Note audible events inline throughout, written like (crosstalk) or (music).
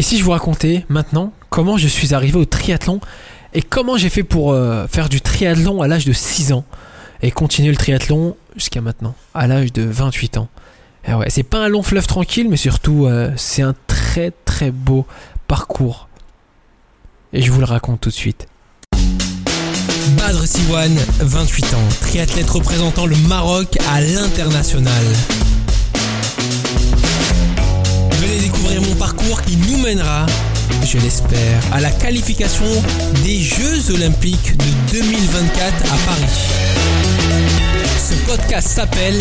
Et si je vous racontais maintenant comment je suis arrivé au triathlon et comment j'ai fait pour euh, faire du triathlon à l'âge de 6 ans et continuer le triathlon jusqu'à maintenant, à l'âge de 28 ans. C'est pas un long fleuve tranquille, mais surtout euh, c'est un très très beau parcours. Et je vous le raconte tout de suite. Badr Siwan, 28 ans, triathlète représentant le Maroc à l'international. Venez découvrir mon parcours qui nous mènera, je l'espère, à la qualification des Jeux Olympiques de 2024 à Paris. Ce podcast s'appelle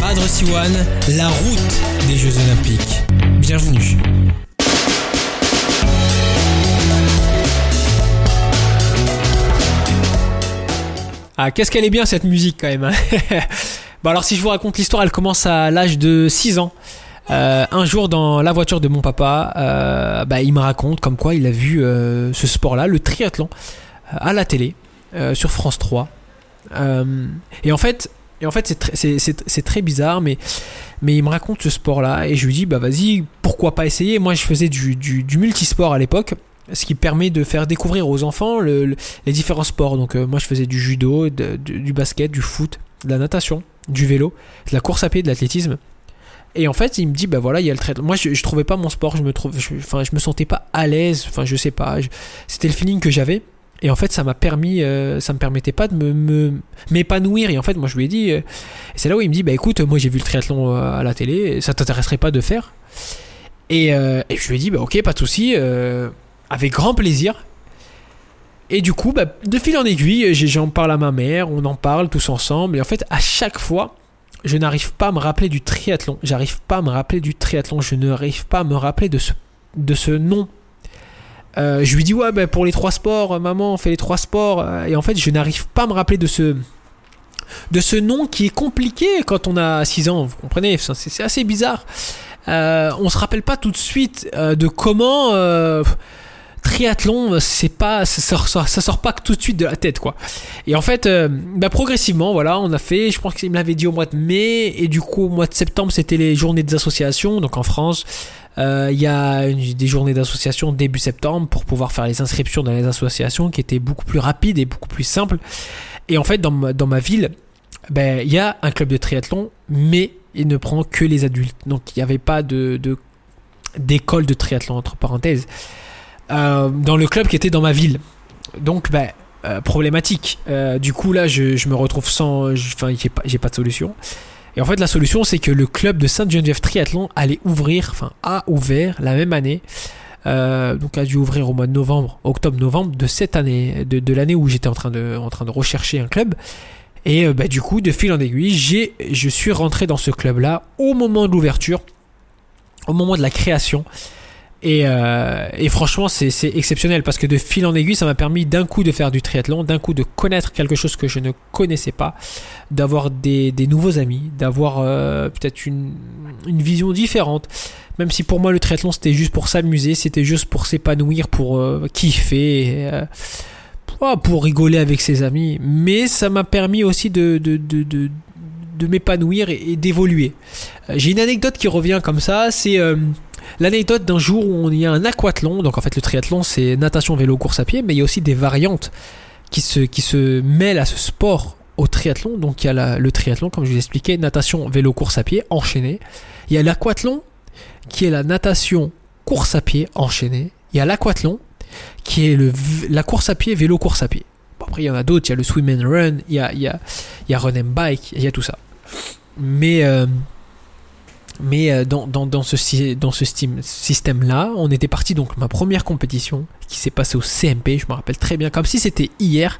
Badr Siwan, la route des Jeux Olympiques. Bienvenue. Ah, qu'est-ce qu'elle est bien cette musique quand même. hein. (laughs) bon alors si je vous raconte l'histoire, elle commence à l'âge de 6 ans. Euh, un jour dans la voiture de mon papa, euh, bah, il me raconte comme quoi il a vu euh, ce sport-là, le triathlon, à la télé, sur France 3. Euh, et en fait, et en fait c'est, tr- c'est, c'est- c'est très bizarre, mais, mais il me raconte ce sport-là et je lui dis, bah vas-y, pourquoi pas essayer? Moi je faisais du, multisport à l'époque, ce qui permet de faire découvrir aux enfants le- le- les différents sports. Donc moi je faisais du judo, du, du basket, du foot, de la natation, du vélo, de la course à pied, de l'athlétisme. Et en fait, il me dit, bah voilà, il y a le traitement. Moi, je, je trouvais pas mon sport, je me trouve, enfin, je me sentais pas à l'aise. Enfin, je sais pas. C'était le feeling que j'avais. Et en fait, ça m'a permis, euh, ça me permettait pas de me, m'épanouir. Et en fait, moi, je lui ai dit, euh, c'est là où il me dit, bah écoute, moi, j'ai vu le triathlon euh, à la télé. Ça t'intéresserait pas de faire? Et, euh, et je lui ai dit, bah ok, pas de souci, avec grand plaisir. Et du coup, bah, de fil en aiguille, j'en parle à ma mère, on en parle tous ensemble. Et en fait, à chaque fois, je n'arrive pas à me rappeler du triathlon. J'arrive pas à me rappeler du triathlon. Je n'arrive pas à me rappeler de ce, de ce nom. Euh, je lui dis ouais bah, pour les trois sports, euh, maman on fait les trois sports. Euh, Et en fait je n'arrive pas à me rappeler de ce de ce nom qui est compliqué quand on a 6 ans. Vous comprenez? C'est assez bizarre. Euh, on se rappelle pas tout de suite de comment triathlon c'est pas ça sort, ça, sort pas tout de suite de la tête quoi. Et en fait, euh, bah, progressivement, voilà, on a fait. Je pense qu'il me l'avait dit au mois de mai, et du coup, au mois de septembre, c'était les journées des associations. Donc en France, euh, il y a des journées d'association début septembre pour pouvoir faire les inscriptions dans les associations, qui étaient beaucoup plus rapides et beaucoup plus simples. Et en fait, dans ma, dans ma ville, ben, il y a un club de triathlon, mais il ne prend que les adultes. Donc il n'y avait pas de d'école de triathlon entre parenthèses euh, dans le club qui était dans ma ville. Donc ben euh, problématique. Euh, du coup, là, je, me retrouve sans. Enfin, j'ai pas, pas de solution. Et en fait, la solution, c'est que le club de Sainte-Geneviève Triathlon allait ouvrir, enfin, a ouvert la même année. euh, donc, a dû ouvrir au mois de novembre, octobre-novembre de cette année, de, de l'année où j'étais en train de, en train de rechercher un club. Et euh, bah, du coup, de fil en aiguille, j'ai, je suis rentré dans ce club-là au moment de l'ouverture, au moment de la création. Et, euh, et franchement, c'est exceptionnel parce que de fil en aiguille, ça m'a permis d'un coup de faire du triathlon, d'un coup de connaître quelque chose que je ne connaissais pas, d'avoir des, des nouveaux amis, d'avoir euh, peut-être une, une vision différente. Même si pour moi, le triathlon, c'était juste pour s'amuser, c'était juste pour s'épanouir, pour euh, kiffer, et, euh, pour rigoler avec ses amis. Mais ça m'a permis aussi de, de, de, de, de m'épanouir et, d'évoluer. Euh, J'ai une anecdote qui revient comme ça, c'est... euh, L'anecdote d'un jour où on y a un aquathlon, donc en fait le triathlon c'est natation, vélo, course à pied, mais il y a aussi des variantes qui se, qui se mêlent à ce sport au triathlon. Donc il y a la- le triathlon, comme je vous expliquais, natation, vélo, course à pied, enchaîné. Il y a l'aquathlon qui est la natation, course à pied, enchaîné. Il y a l'aquathlon qui est le, la course à pied, vélo, course à pied. Après il y en a d'autres, il y a le swim and run, il y a, il y a, il y a run and bike, il y a tout ça. Mais... euh, mais euh, dans, dans, dans ce, dans ce système-là, on était parti donc ma première compétition qui s'est passée au CMP, je me rappelle très bien, comme si c'était hier.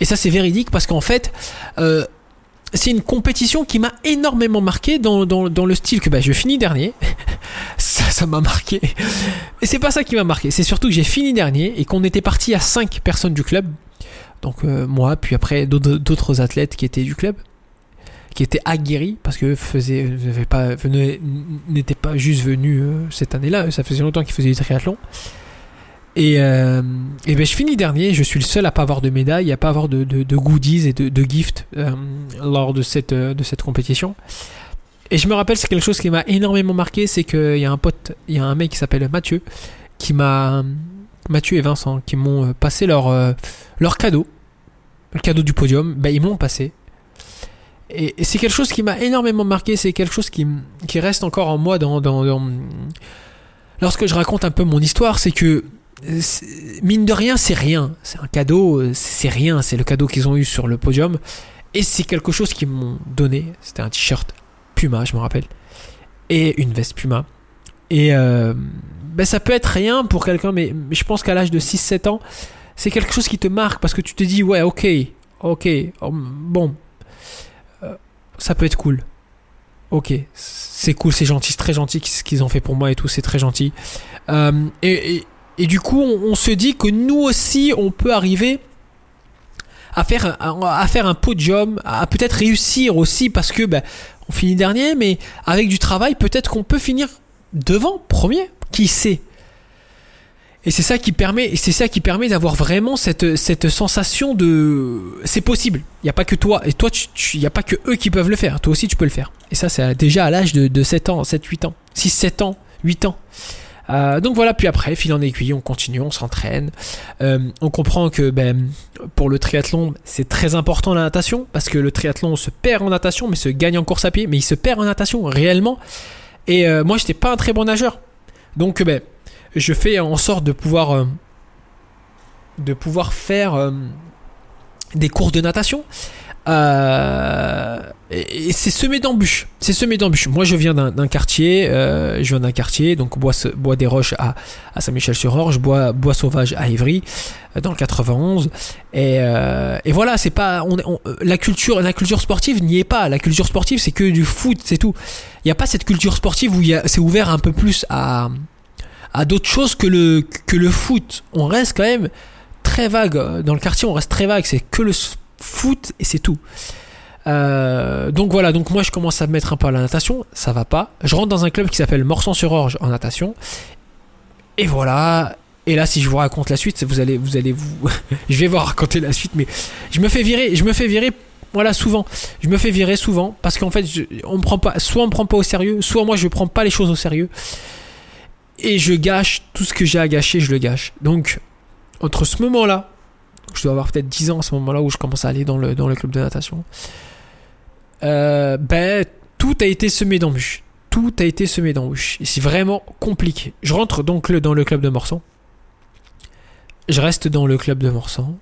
Et ça c'est véridique parce qu'en fait, euh, c'est une compétition qui m'a énormément marqué dans, dans, dans le style que bah, je finis dernier. (laughs) ça, ça m'a marqué. Et c'est pas ça qui m'a marqué, c'est surtout que j'ai fini dernier et qu'on était parti à 5 personnes du club. Donc moi, puis après d'autres athlètes qui étaient du club qui étaient aguerris parce que faisaient, n'avaient pas, juste venus euh, cette année-là. Ça faisait longtemps qu'ils faisaient du triathlon. Et, euh, ben je finis dernier. Je suis le seul à pas avoir de médaille, à pas avoir de, goodies et de, de gifts euh, lors de cette, euh, de cette compétition. Et je me rappelle, c'est quelque chose qui m'a énormément marqué, c'est qu'il y a un pote, il y a un mec qui s'appelle Mathieu, qui m'a Mathieu et Vincent qui m'ont passé leur, leur cadeau, le cadeau du podium. Ben, ils m'ont passé. Et, c'est quelque chose qui m'a énormément marqué. C'est quelque chose qui, qui, reste encore en moi lorsque je raconte un peu mon histoire. C'est que mine de rien, c'est rien. C'est un cadeau, c'est rien. C'est le cadeau qu'ils ont eu sur le podium. Et c'est quelque chose qu'ils m'ont donné. C'était un t-shirt Puma, je me rappelle. Et une veste Puma. Et euh, ben ça peut être rien pour quelqu'un, mais, je pense qu'à l'âge de 6-7 ans, c'est quelque chose qui te marque parce que tu te dis, ouais, ok, ok, oh, bon, euh, ça peut être cool. Ok, c'est cool, c'est gentil, c'est très gentil ce qu'ils ont fait pour moi et tout, c'est très gentil. Euh, et, du coup, on, se dit que nous aussi, on peut arriver à faire, à, faire un podium, à peut-être réussir aussi parce que ben, on finit dernier, mais avec du travail, peut-être qu'on peut finir devant, premier. Qui sait? Et c'est ça qui permet, c'est ça qui permet d'avoir vraiment cette, cette sensation de, c'est possible. Il n'y a pas que toi et toi, il n'y a pas que eux qui peuvent le faire. Toi aussi, tu peux le faire. Et ça, c'est déjà à l'âge de, de 7 ans, 7, 8 ans, 6, 7 ans, 8 ans. Euh, donc voilà, puis après, fil en aiguille, on continue, on s'entraîne. Euh, on comprend que ben, pour le triathlon, c'est très important la natation, parce que le triathlon se perd en natation, mais se gagne en course à pied, mais il se perd en natation réellement. Et euh, moi, j'étais pas un très bon nageur. Donc, ben, je fais en sorte de pouvoir, de pouvoir faire des courses de natation. Euh, et, c'est semé d'embûches. C'est semé d'embûches. Moi, je viens d'un quartier, euh, je viens d'un quartier, donc bois, bois des Roches à, à Saint-Michel-sur-Orge, bois, bois sauvage à euh, dans le 91. Et, voilà, c'est pas, la culture, la culture sportive n'y est pas. La culture sportive, c'est que du foot, c'est tout. Il n'y a pas cette culture sportive où c'est ouvert un peu plus à, à d'autres choses que le, que le foot. On reste quand même très vague dans le quartier. On reste très vague. C'est que le foot et c'est tout. Euh, donc voilà, donc moi je commence à me mettre un peu à la natation, ça va pas. Je rentre dans un club qui s'appelle Morsan-sur-Orge en natation. Et voilà. Et là, si je vous raconte la suite, vous allez, vous allez vous, (laughs) je vais vous raconter la suite, mais je me fais virer, je me fais virer, voilà, souvent. Je me fais virer souvent parce qu'en fait, on me prend pas, soit on me prend pas au sérieux, soit moi je prends pas les choses au sérieux. Et je gâche tout ce que j'ai à gâcher, je le gâche. Donc, entre ce moment-là je dois avoir peut-être 10 ans à ce moment-là où je commence à aller dans le, club de natation. Euh, ben, tout a été semé d'embûches. Tout a été semé d'embûches. Et c'est vraiment compliqué. Je rentre donc dans le club de Morsan. Je reste dans le club de Morsan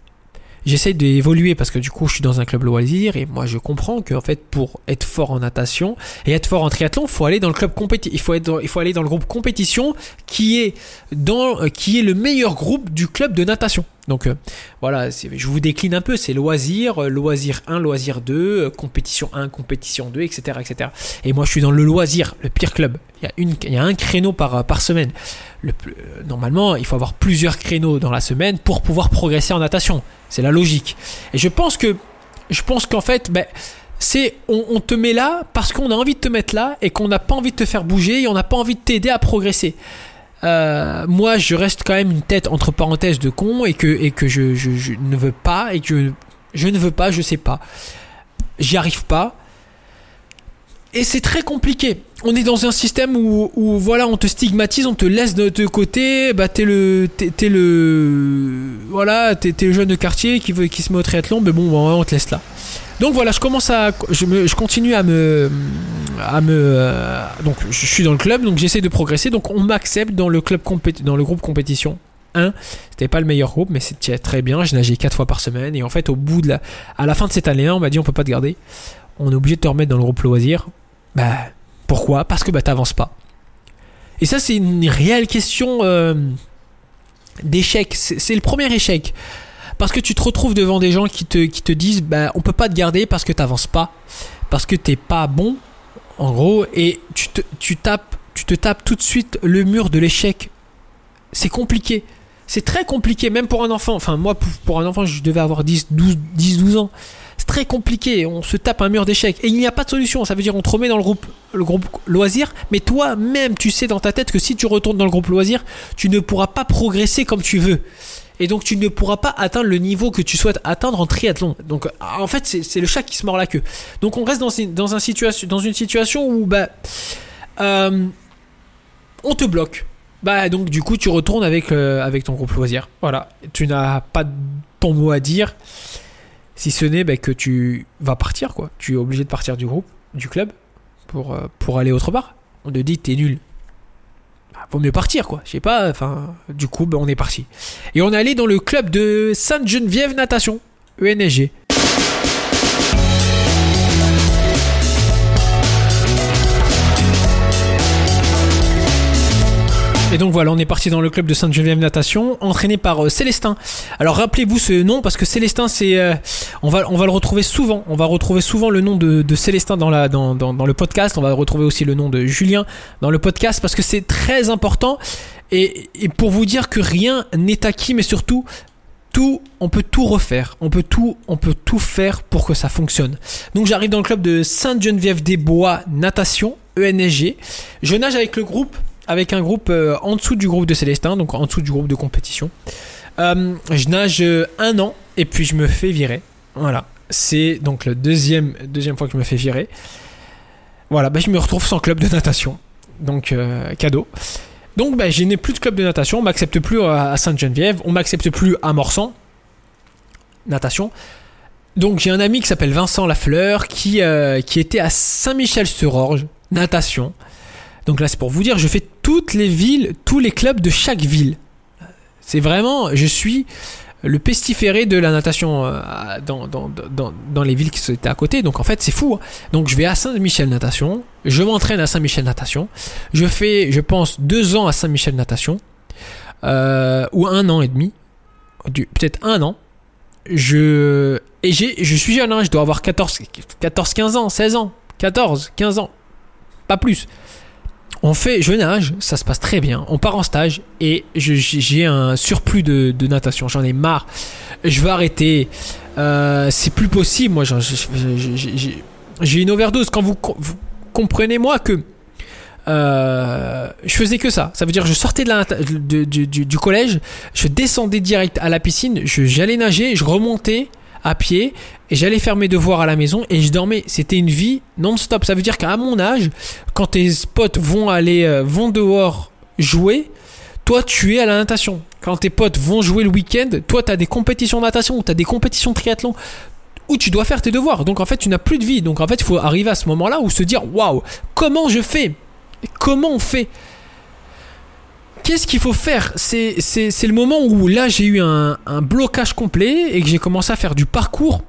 j'essaie d'évoluer parce que du coup je suis dans un club loisir et moi je comprends qu'en fait pour être fort en natation et être fort en triathlon, faut aller dans le club compétition, il faut être il faut aller dans le groupe compétition qui est dans euh, qui est le meilleur groupe du club de natation. Donc euh, voilà, je vous décline un peu, c'est loisir, euh, loisir 1, loisir 2, compétition 1, compétition 2, etc., etc. Et moi je suis dans le loisir, le pire club. Il y a, un créneau par, semaine. Le, normalement, il faut avoir plusieurs créneaux dans la semaine pour pouvoir progresser en natation. C'est la logique. Et je pense que, je pense qu'en fait, ben, c'est on, te met là parce qu'on a envie de te mettre là et qu'on n'a pas envie de te faire bouger et on n'a pas envie de t'aider à progresser. Euh, moi, je reste quand même une tête entre parenthèses de con et que, et que je, je, ne veux pas et que je, je ne veux pas, je sais pas. J'y arrive pas. Et c'est très compliqué. On est dans un système où, voilà, on te stigmatise, on te laisse de, côté. Bah, t'es le, t'es, le, voilà, t'es, le jeune de quartier qui veut, qui se met au triathlon. Mais bon, on te laisse là. Donc voilà, je commence à, je, me, je continue à me, à me, euh, donc je suis dans le club, donc j'essaie de progresser. Donc on m'accepte dans le club dans le groupe compétition 1. C'était pas le meilleur groupe, mais c'était très bien. Je nageais 4 fois par semaine et en fait au bout de à la fin de cette année, on m'a dit on peut pas te garder. On est obligé de te remettre dans le groupe loisir. Bah, pourquoi? Parce que bah, t'avances pas. Et ça, c'est une réelle question euh, d'échec. C'est le premier échec. Parce que tu te retrouves devant des gens qui te, qui te disent bah, on peut pas te garder parce que t'avances pas. Parce que t'es pas bon, en gros. Et tu te, tu, tapes, tu te tapes tout de suite le mur de l'échec. C'est compliqué. C'est très compliqué, même pour un enfant. Enfin, moi, pour un enfant, je devais avoir 10, 12, 10, 12 ans très compliqué. On se tape un mur d'échecs et il n'y a pas de solution. Ça veut dire on te remet dans le groupe, le groupe loisir, mais toi-même, tu sais dans ta tête que si tu retournes dans le groupe loisir, tu ne pourras pas progresser comme tu veux. Et donc tu ne pourras pas atteindre le niveau que tu souhaites atteindre en triathlon. Donc en fait c'est le chat qui se mord la queue. Donc on reste dans, dans, situation, dans une situation où bah, euh, on te bloque. Bah donc du coup tu retournes avec, euh, avec ton groupe loisir. Voilà. Tu n'as pas ton mot à dire. Si ce n'est bah, que tu vas partir quoi. Tu es obligé de partir du groupe, du club, pour, euh, aller autre part. On te dit t'es nul. Bah, vaut mieux partir quoi. Je sais pas. Enfin, du coup bah, on est parti. Et on est allé dans le club de Sainte-Geneviève Natation, ENSG. Et donc voilà, on est parti dans le club de Sainte-Geneviève Natation, entraîné par euh, Célestin. Alors rappelez-vous ce nom parce que Célestin, c'est, euh, on va, on va le retrouver souvent. On va retrouver souvent le nom de, Célestin dans la, dans, dans, le podcast. On va retrouver aussi le nom de Julien dans le podcast parce que c'est très important. Et, pour vous dire que rien n'est acquis, mais surtout tout, on peut tout refaire. On peut tout, on peut tout faire pour que ça fonctionne. Donc j'arrive dans le club de Sainte-Geneviève-des-Bois Natation, E ENSG. Je nage avec le groupe avec un groupe euh, en dessous du groupe de Célestin, donc en dessous du groupe de compétition. Euh, je nage euh, un an et puis je me fais virer. Voilà. C'est donc le deuxième, deuxième fois que je me fais virer. Voilà, bah, je me retrouve sans club de natation. Donc, cadeau. Donc, bah, je n'ai plus de club de natation. On m'accepte plus à Sainte-Geneviève. On m'accepte plus à Morsan. Natation. Donc, j'ai un ami qui s'appelle Vincent Lafleur qui, qui était à Saint-Michel-sur-Orge. Natation. Donc là, c'est pour vous dire, je fais toutes les villes, tous les clubs de chaque ville. C'est vraiment, je suis le pestiféré de la natation euh, dans, dans, dans, dans les villes qui étaient à côté. Donc en fait, c'est fou. hein. Donc je vais à Saint-Michel Natation, je m'entraîne à Saint-Michel Natation, je fais, je pense, deux ans à Saint-Michel Natation, euh, ou un an et demi, peut-être un an. Je, et je suis jeune, hein, je dois avoir 14, 14, 15 ans, 16 ans, 14, 15 ans, pas plus. On fait, je nage, ça se passe très bien. On part en stage et j'ai un surplus de, natation. J'en ai marre. Je veux arrêter. Euh, c'est plus possible. Moi, j'ai- une overdose. Quand vous, co- vous comprenez, moi, que euh, je faisais que ça. Ça veut dire, je sortais de la, du, du- collège, je descendais direct à la piscine, j'allais nager, je remontais à pied et j'allais faire mes devoirs à la maison et je dormais. C'était une vie non-stop. Ça veut dire qu'à mon âge, quand tes potes vont aller, euh, vont dehors jouer, toi tu es à la natation. Quand tes potes vont jouer le week-end, toi tu as des compétitions de natation, tu as des compétitions de triathlon où tu dois faire tes devoirs. Donc en fait, tu n'as plus de vie. Donc en fait, il faut arriver à ce moment-là où se dire waouh, comment je fais? Comment on fait? Qu'est-ce qu'il faut faire C'est le moment où là j'ai eu un, blocage complet et que j'ai commencé à faire du parcours.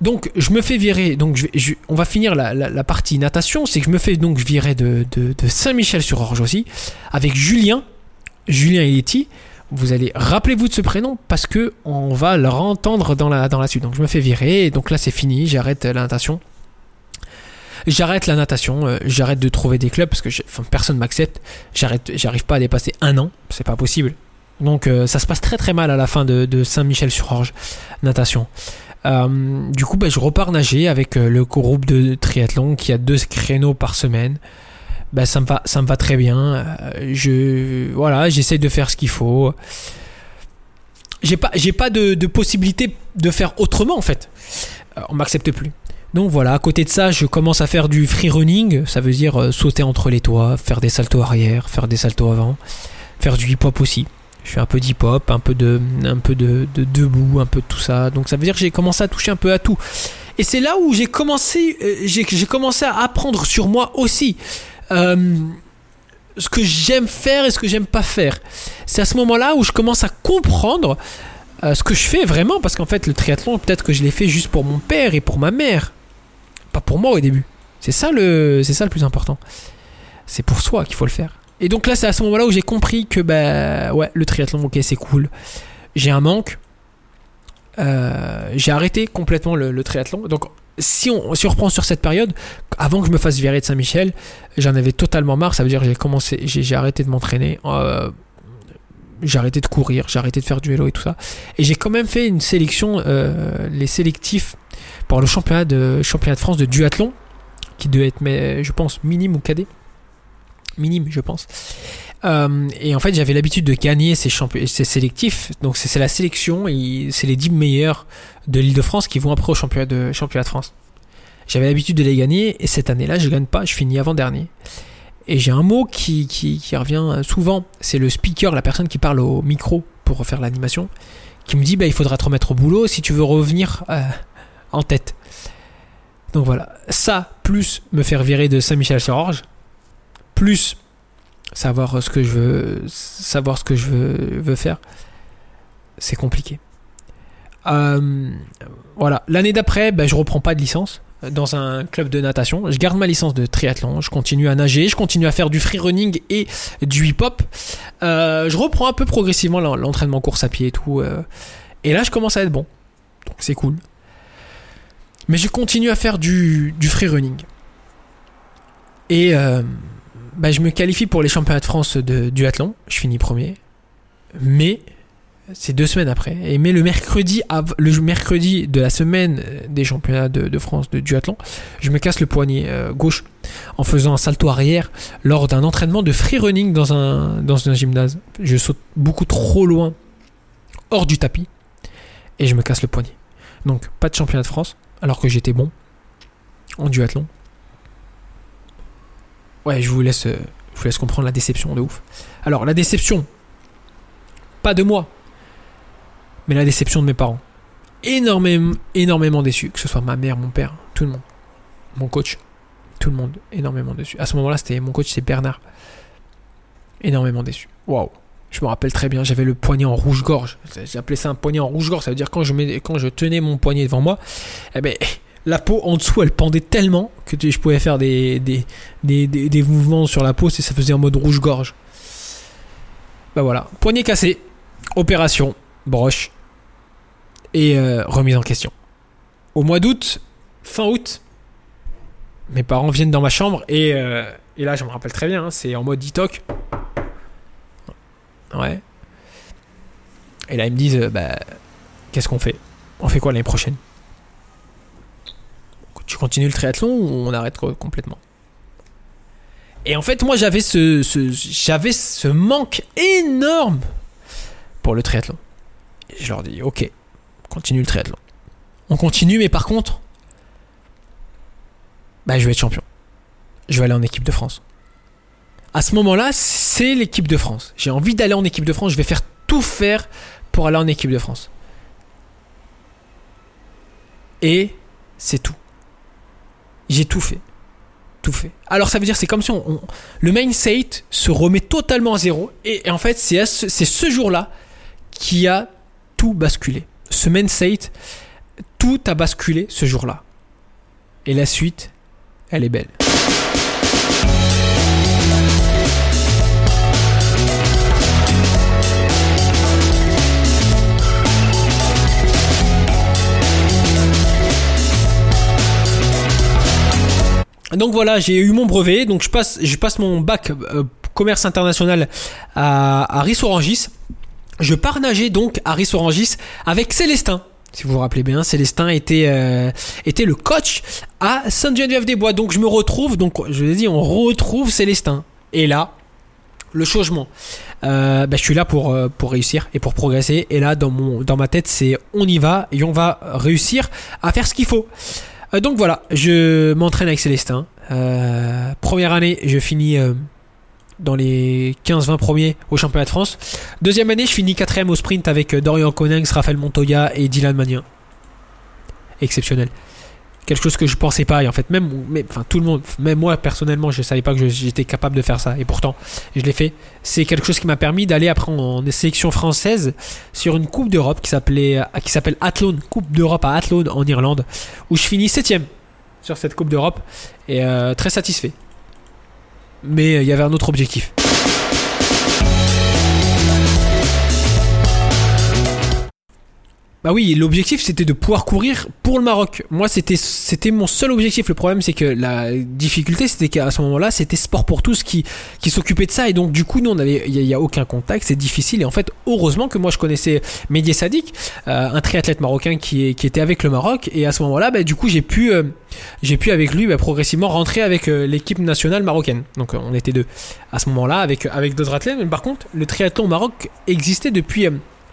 Donc je me fais virer. Donc on va finir la, la- partie natation. C'est que je me fais donc virer de, de, de Saint-Michel-sur-Orge aussi avec Julien, Julien Eletti. Vous allez rappelez-vous de ce prénom parce que on va le entendre dans la dans la suite. Donc je me fais virer. Donc là c'est fini. J'arrête la natation. J'arrête la natation, euh, j'arrête de trouver des clubs parce que enfin, personne m'accepte. J'arrête, j'arrive pas à dépasser un an, c'est pas possible. Donc euh, ça se passe très très mal à la fin de, Saint-Michel-sur-Orge natation. Euh, du coup, bah, je repars nager avec le groupe de triathlon qui a deux créneaux par semaine. Bah, ça me va, ça me va très bien. Je voilà, j'essaye de faire ce qu'il faut. J'ai pas, j'ai pas de, de possibilité de faire autrement en fait. On m'accepte plus. Donc voilà, à côté de ça, je commence à faire du free running, ça veut dire euh, sauter entre les toits, faire des saltos arrière, faire des saltos avant, faire du hip-hop aussi. Je fais un peu d'hip-hop, un peu de un peu de, de debout, un peu de tout ça. Donc ça veut dire que j'ai commencé à toucher un peu à tout. Et c'est là où j'ai commencé euh, commencé à apprendre sur moi aussi. Euh, ce que j'aime faire et ce que j'aime pas faire. C'est à ce moment-là où je commence à comprendre ce que je fais vraiment, parce qu'en fait, le triathlon, peut-être que je l'ai fait juste pour mon père et pour ma mère, pas pour moi au début. C'est ça le, c'est ça le plus important. C'est pour soi qu'il faut le faire. Et donc là, c'est à ce moment-là où j'ai compris que bah le triathlon, ok, c'est cool. J'ai un manque. Euh, j'ai arrêté complètement le, triathlon. Donc si on, reprend sur cette période, avant que je me fasse virer de Saint-Michel, j'en avais totalement marre. Ça veut dire que j'ai commencé, j'ai j'ai arrêté de m'entraîner. Euh, j'ai arrêté de courir, j'ai arrêté de faire du vélo et tout ça. Et j'ai quand même fait une sélection, euh, les sélectifs pour le championnat de, championnat de France de duathlon, qui devait être, mais, je pense, minime ou cadet. Minime, je pense. Euh, et en fait, j'avais l'habitude de gagner ces, ces sélectifs. Donc, c'est la sélection c'est les 10 meilleurs de l'île de France qui vont après au championnat de, championnat de France. J'avais l'habitude de les gagner et cette année-là, je gagne pas, je finis avant-dernier. Et j'ai un mot qui, qui, revient souvent, c'est le speaker, la personne qui parle au micro pour faire l'animation, qui me dit bah, il faudra te remettre au boulot si tu veux revenir euh, en tête. Donc voilà, ça, plus me faire virer de Saint-Michel-sur-Orge, plus savoir ce que je veux, savoir ce que je veux, veux faire, c'est compliqué. Euh, voilà, l'année d'après, ben, je reprends pas de licence dans un club de natation. Je garde ma licence de triathlon, je continue à nager, je continue à faire du free running et du hip-hop. Euh, je reprends un peu progressivement l'entraînement course à pied et tout. Euh, et là, je commence à être bon. Donc c'est cool. Mais je continue à faire du, du free running. Et euh, bah, je me qualifie pour les championnats de France de duathlon. Je finis premier. Mais c'est deux semaines après. Et mais le mercredi, le mercredi de la semaine des championnats de, France de duathlon, je me casse le poignet euh, gauche en faisant un salto arrière lors d'un entraînement de free running dans un, gymnase. Je saute beaucoup trop loin hors du tapis et je me casse le poignet. Donc pas de championnat de France alors que j'étais bon en duathlon. Ouais, je vous laisse, je vous laisse comprendre la déception de ouf. Alors la déception, pas de moi, mais la déception de mes parents. Énormément, énormément déçu, que ce soit ma mère, mon père, tout le monde. Mon coach, tout le monde, énormément déçu. À ce moment-là, c'était mon coach, c'est Bernard. Énormément déçu. Waouh. Je me rappelle très bien, j'avais le poignet en rouge-gorge. J'appelais ça un poignet en rouge-gorge. Ça veut dire quand je, quand je tenais mon poignet devant moi, eh ben, la peau en dessous, elle pendait tellement que je pouvais faire des, des, des, des mouvements sur la peau et ça faisait en mode rouge-gorge. Bah voilà, poignet cassé, opération, broche et euh, remise en question. Au mois d'août, fin août, mes parents viennent dans ma chambre et, euh, et là je me rappelle très bien, hein, c'est en mode ditoc. Ouais. Et là ils me disent, euh, bah, qu'est-ce qu'on fait? On fait quoi l'année prochaine? Tu continues le triathlon ou on arrête complètement? Et en fait moi j'avais ce, ce j'avais ce manque énorme pour le triathlon je leur dis, ok, continue le triathlon. On continue, mais par contre, bah, je vais être champion. Je vais aller en équipe de France. À ce moment-là, c'est l'équipe de France. J'ai envie d'aller en équipe de France. Je vais faire tout faire pour aller en équipe de France. Et c'est tout. J'ai tout fait. Tout fait. Alors ça veut dire c'est comme si on, le mindset se remet totalement à zéro. Et, en fait, c'est ce jour-là qui a tout basculé. Ce mindset, tout a basculé ce jour-là. Et la suite, elle est belle. Donc voilà, j'ai eu mon brevet, donc je passe, je passe mon bac euh, commerce international à, à Rissorangis. Je pars nager donc à Rissorangis avec Célestin. Si vous vous rappelez bien, Célestin était, euh, le coach à Sainte-Geneviève-des-Bois. Donc je me retrouve, donc je l'ai dit, on retrouve Célestin. Et là, le changement. Euh, bah, je suis là pour, euh, pour réussir et pour progresser. Et là, dans ma tête, c'est on y va et on va réussir à faire ce qu'il faut. donc voilà, je m'entraîne avec Célestin. première année, je finis dans les 15-20 premiers au championnat de France. Deuxième année, je finis quatrième au sprint avec euh, Dorian Konings, Raphaël Montoya et Dylan Magnin. Exceptionnel. Quelque chose que je pensais pas et en fait même, tout le monde, même moi personnellement, je savais pas que j'étais capable de faire ça et pourtant je l'ai fait. C'est quelque chose qui m'a permis d'aller après en sélection française sur une coupe d'Europe qui s'appelait, euh, qui s'appelle Athlone, coupe d'Europe à Athlone en Irlande, où je finis septième sur cette coupe d'Europe et euh, très satisfait mais euh, il y avait un autre objectif. Bah oui, l'objectif c'était de pouvoir courir pour le Maroc. Moi c'était c'était mon seul objectif. Le problème c'est que la difficulté c'était qu'à ce moment-là c'était Sport pour tous qui qui s'occupait de ça et donc du coup nous on avait il y, a aucun contact, c'est difficile et en fait heureusement que moi je connaissais Mehdi Sadik, euh, un triathlète marocain qui qui était avec le Maroc et à ce moment-là bah, du coup j'ai pu euh, j'ai pu avec lui bah, progressivement rentrer avec euh, l'équipe nationale marocaine. Donc on était deux à ce moment-là avec avec d'autres athlètes. Mais par contre le triathlon au Maroc existait depuis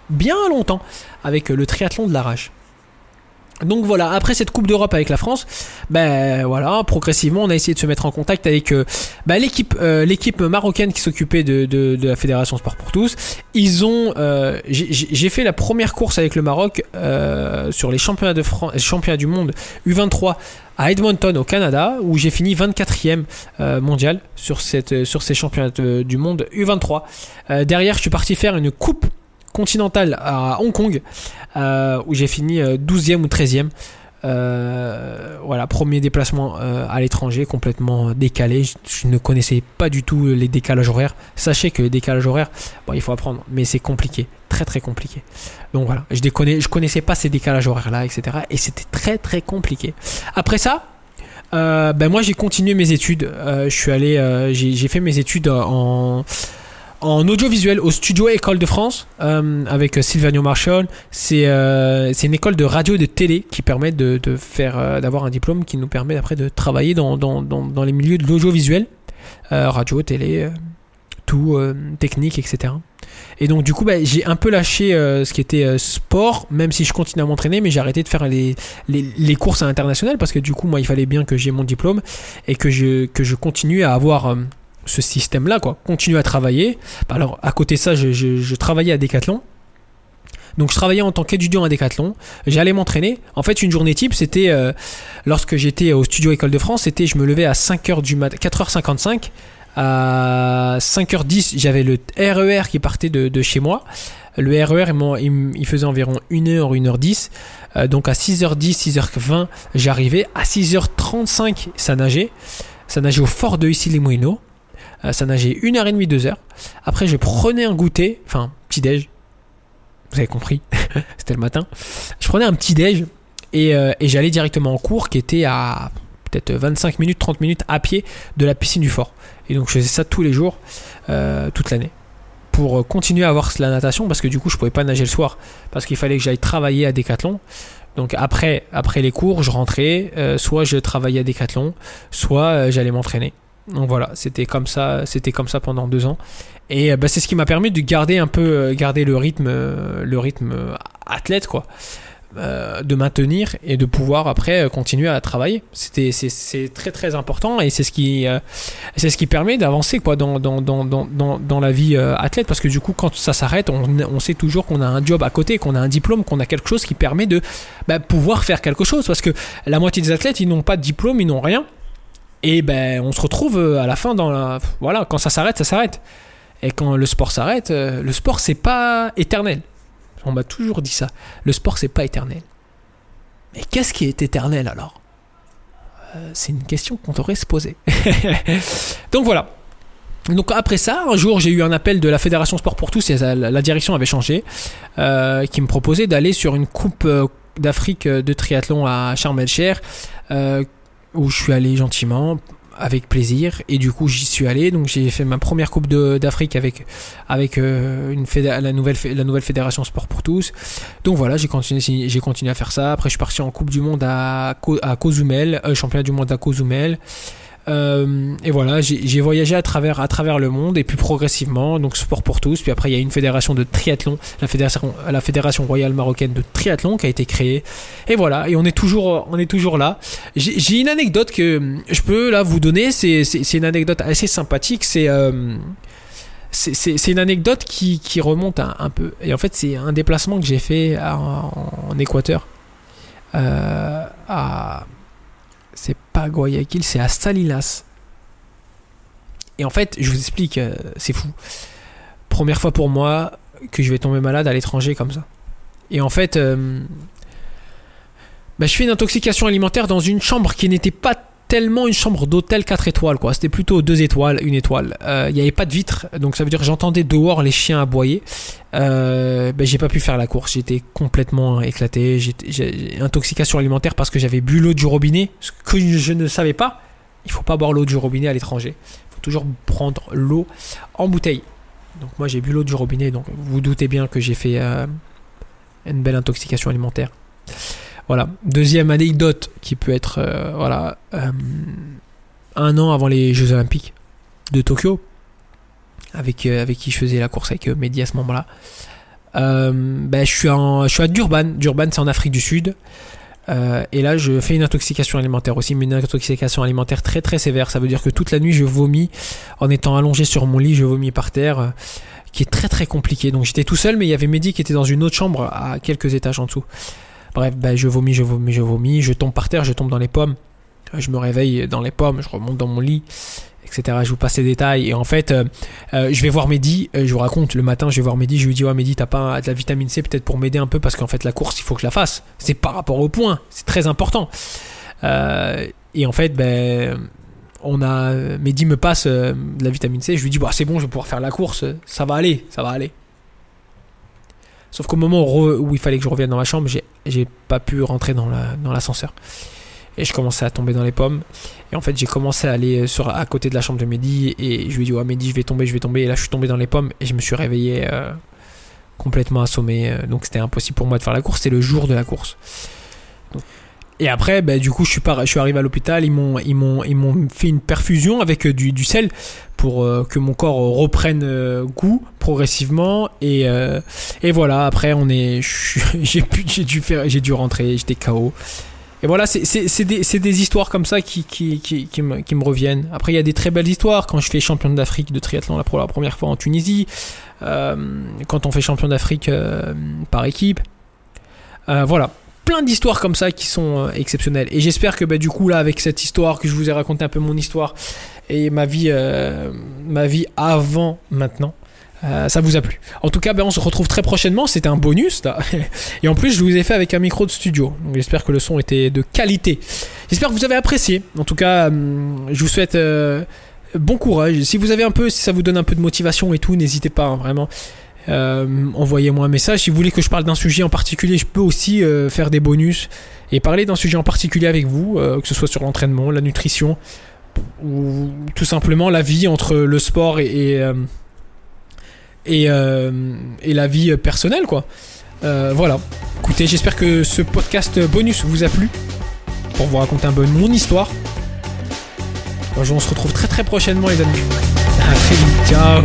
bien longtemps avec le triathlon de la rage. Donc voilà, après cette Coupe d'Europe avec la France, ben voilà, progressivement on a essayé de se mettre en contact avec euh, ben, l'équipe euh, l'équipe marocaine qui s'occupait de, la fédération Sport pour tous. Ils ont, euh, j'ai- fait la première course avec le Maroc sur les championnats de France, championnats du monde U23 à Edmonton au Canada où j'ai fini 24e euh, mondial sur cette sur ces championnats du monde U23. Euh, derrière, je suis parti faire une coupe continentale à Hong Kong euh, où j'ai fini euh, 12e ou 13e. Euh, voilà, premier déplacement euh, à l'étranger, complètement décalé. Je, ne connaissais pas du tout les décalages horaires. Sachez que les décalages horaires, bon, il faut apprendre, mais c'est compliqué, très très compliqué. Donc voilà, je déconnais, je connaissais pas ces décalages horaires là, etc. Et c'était très très compliqué. Après ça, euh, ben moi j'ai continué mes études. Euh, je suis allé, euh, j'ai fait mes études en en audiovisuel au studio École de France euh, avec euh, Sylvanio Marshall. C'est euh, c'est une école de radio et de télé qui permet de, faire d'avoir un diplôme qui nous permet après de travailler dans, les milieux de l'audiovisuel, radio, télé, tout, technique, etc. Et donc du coup, bah, j'ai un peu lâché ce qui était sport, même si je continue à m'entraîner, mais j'ai arrêté de faire les, courses à l'international parce que du coup, moi, il fallait bien que j'ai mon diplôme et que je, continue à avoir ce système-là, quoi. Continuer à travailler. Alors, à côté de ça, je, travaillais à Decathlon. Donc, je travaillais en tant qu'étudiant à Decathlon. J'allais m'entraîner. En fait, une journée type, c'était euh, lorsque j'étais au studio École de France, c'était je me levais à 5h du matin, 4h55. À 5h10, j'avais le RER qui partait de, chez moi. Le RER, il, m'en- il faisait environ 1h, 1h10. Euh, donc à 6h10, 6h20, j'arrivais. À 6h35, ça nageait. Ça nageait au fort de Issy-les-Moulineaux. Euh, ça nageait 1h30, 2h. Après, je prenais un goûter, enfin, petit-déj. Vous avez compris, (laughs) c'était le matin. Je prenais un petit-déj et, euh, et j'allais directement en cours qui était à peut-être 25 minutes, 30 minutes à pied de la piscine du fort. Et donc, je faisais ça tous les jours, euh, toute l'année. Pour euh, continuer à avoir la natation, parce que du coup, je pouvais pas nager le soir, parce qu'il fallait que j'aille travailler à Decathlon. Donc après, après les cours, je rentrais, euh, soit je travaillais à Decathlon, soit euh, j'allais m'entraîner. Donc voilà, c'était comme ça, c'était comme ça pendant deux ans. Et euh, bah, c'est ce qui m'a permis de garder un peu, euh, garder le rythme, euh, le rythme athlète quoi, de maintenir et de pouvoir après continuer à travailler. C'était, c'est, très très important et c'est ce qui, c'est ce qui permet d'avancer quoi dans dans dans dans dans, la vie athlète parce que du coup quand ça s'arrête, on, on sait toujours qu'on a un job à côté, qu'on a un diplôme, qu'on a quelque chose qui permet de bah, pouvoir faire quelque chose parce que la moitié des athlètes ils n'ont pas de diplôme, ils n'ont rien. Et ben, on se retrouve euh, à la fin dans la. Voilà, quand ça s'arrête, ça s'arrête. Et quand le sport s'arrête, euh, le sport c'est pas éternel. On m'a toujours dit ça. Le sport c'est pas éternel. Mais qu'est-ce qui est éternel alors? Euh, C'est une question qu'on devrait se poser. (laughs) Donc voilà. Donc après ça, un jour j'ai eu un appel de la Fédération Sport pour tous et la, direction avait changé, qui me proposait d'aller sur une coupe d'Afrique de triathlon à Sharm el-Sheikh, où je suis allé gentiment, avec plaisir, et du coup j'y suis allé. Donc j'ai fait ma première coupe d'Afrique avec avec euh, une la nouvelle la nouvelle fédération Sport pour tous. Donc voilà, j'ai continué j'ai continué à faire ça. Après je suis parti en Coupe du Monde à à Cozumel, euh, championnat du monde à Cozumel. Euh, et voilà, j'ai voyagé à travers, à travers le monde et puis progressivement, donc sport pour tous. Puis après, il y a une fédération de triathlon, la fédération, la fédération royale marocaine de triathlon qui a été créée. Et voilà, et on est toujours, on est toujours là. J'ai une anecdote que je peux là vous donner. C'est une anecdote assez sympathique. C'est euh, une anecdote qui, qui remonte un, peu. Et en fait, c'est un déplacement que j'ai fait en Équateur. Euh, à c'est pas Guayaquil, c'est à Salinas. Et en fait, je vous explique, euh, c'est fou. Première fois pour moi que je vais tomber malade à l'étranger comme ça. Et en fait, euh, bah, je fais une intoxication alimentaire dans une chambre qui n'était pas tellement une chambre d'hôtel 4 étoiles, quoi. C'était plutôt 2 étoiles, une étoile. Euh, Il n'y avait pas de vitre, donc ça veut dire que j'entendais dehors les chiens aboyer. Euh, ben, j'ai pas pu faire la course, j'étais complètement éclaté. J'ai intoxication alimentaire parce que j'avais bu l'eau du robinet, ce que je ne savais pas. Il faut pas boire l'eau du robinet à l'étranger. Il faut toujours prendre l'eau en bouteille. Donc moi j'ai bu l'eau du robinet, donc vous vous doutez bien que j'ai fait euh, une belle intoxication alimentaire. Voilà. Deuxième anecdote qui peut être euh, voilà euh, un an avant les Jeux Olympiques de Tokyo, avec euh, qui je faisais la course avec Mehdi à ce moment-là. Ben, je suis à Durban. Durban c'est en Afrique du Sud. Et là, je fais une intoxication alimentaire aussi, mais une intoxication alimentaire très très sévère. Ça veut dire que toute la nuit, je vomis en étant allongé sur mon lit, je vomis par terre, qui est très très compliqué. Donc j'étais tout seul, mais il y avait Mehdi qui était dans une autre chambre à quelques étages en dessous. Bref, bah, je vomis, je vomis, je vomis, je tombe par terre, je tombe dans les pommes. Je me réveille dans les pommes, je remonte dans mon lit etc. Je vous passe les détails. Et en fait, euh, euh, je vais voir Mehdi. Euh, je vous raconte, le matin, je vais voir Mehdi. Je lui dis, ouais, Mehdi, t'as pas de la vitamine C peut-être pour m'aider un peu parce qu'en fait, la course, il faut que je la fasse. C'est par rapport au point. C'est très important. et en fait, ben, on a, Mehdi me passe de la vitamine C. Je lui dis, bah, c'est bon, je vais pouvoir faire la course. Ça va aller, ça va aller. Sauf qu'au moment où, il fallait que je revienne dans la chambre, j'ai pas pu rentrer dans l'ascenseur. Et je commençais à tomber dans les pommes. Et en fait, j'ai commencé à aller sur, à côté de la chambre de Mehdi et je lui ai dit, ouais, Mehdi, je vais tomber, je vais tomber. Et là, je suis tombé dans les pommes et je me suis réveillé euh, complètement assommé. Euh, donc, c'était impossible pour moi de faire la course. C'était le jour de la course. Et après, bah, du coup, je suis, pas, je suis arrivé à l'hôpital. Ils m'ont, ils, m'ont, ils m'ont fait une perfusion avec euh, du, sel pour que mon corps reprenne goût progressivement. Et, et voilà, après, on est, (laughs) j'ai, dû faire, j'ai dû rentrer. J'étais KO. Et voilà, c'est des, des, histoires comme ça qui, qui, qui, qui, me, qui, me, reviennent. Après, il y a des très belles histoires. Quand je fais champion d'Afrique de triathlon pour la première fois en Tunisie, euh, quand on fait champion d'Afrique euh, par équipe. Euh, voilà, plein d'histoires comme ça qui sont exceptionnelles. Et j'espère que bah, du coup, là, avec cette histoire, que je vous ai raconté un peu mon histoire et ma vie, ma vie avant maintenant, euh, ça vous a plu. En tout cas, ben, on se retrouve très prochainement. C'était un bonus. (laughs) Et en plus, je vous ai fait avec un micro de studio. j'espère que le son était de qualité. J'espère que vous avez apprécié. En tout cas, hum, je vous souhaite euh, bon courage. Si vous avez un peu, si ça vous donne un peu de motivation et tout, n'hésitez pas, hein, vraiment. Euh, envoyez-moi un message. Si vous voulez que je parle d'un sujet en particulier, je peux aussi faire des bonus et parler d'un sujet en particulier avec vous, que ce soit sur l'entraînement, la nutrition ou tout simplement la vie entre le sport et, euh, et, la vie personnelle, quoi. Euh, voilà. Écoutez, j'espère que ce podcast bonus vous a plu pour vous raconter un peu mon histoire. On se retrouve très très prochainement, les amis. À très vite. Ciao.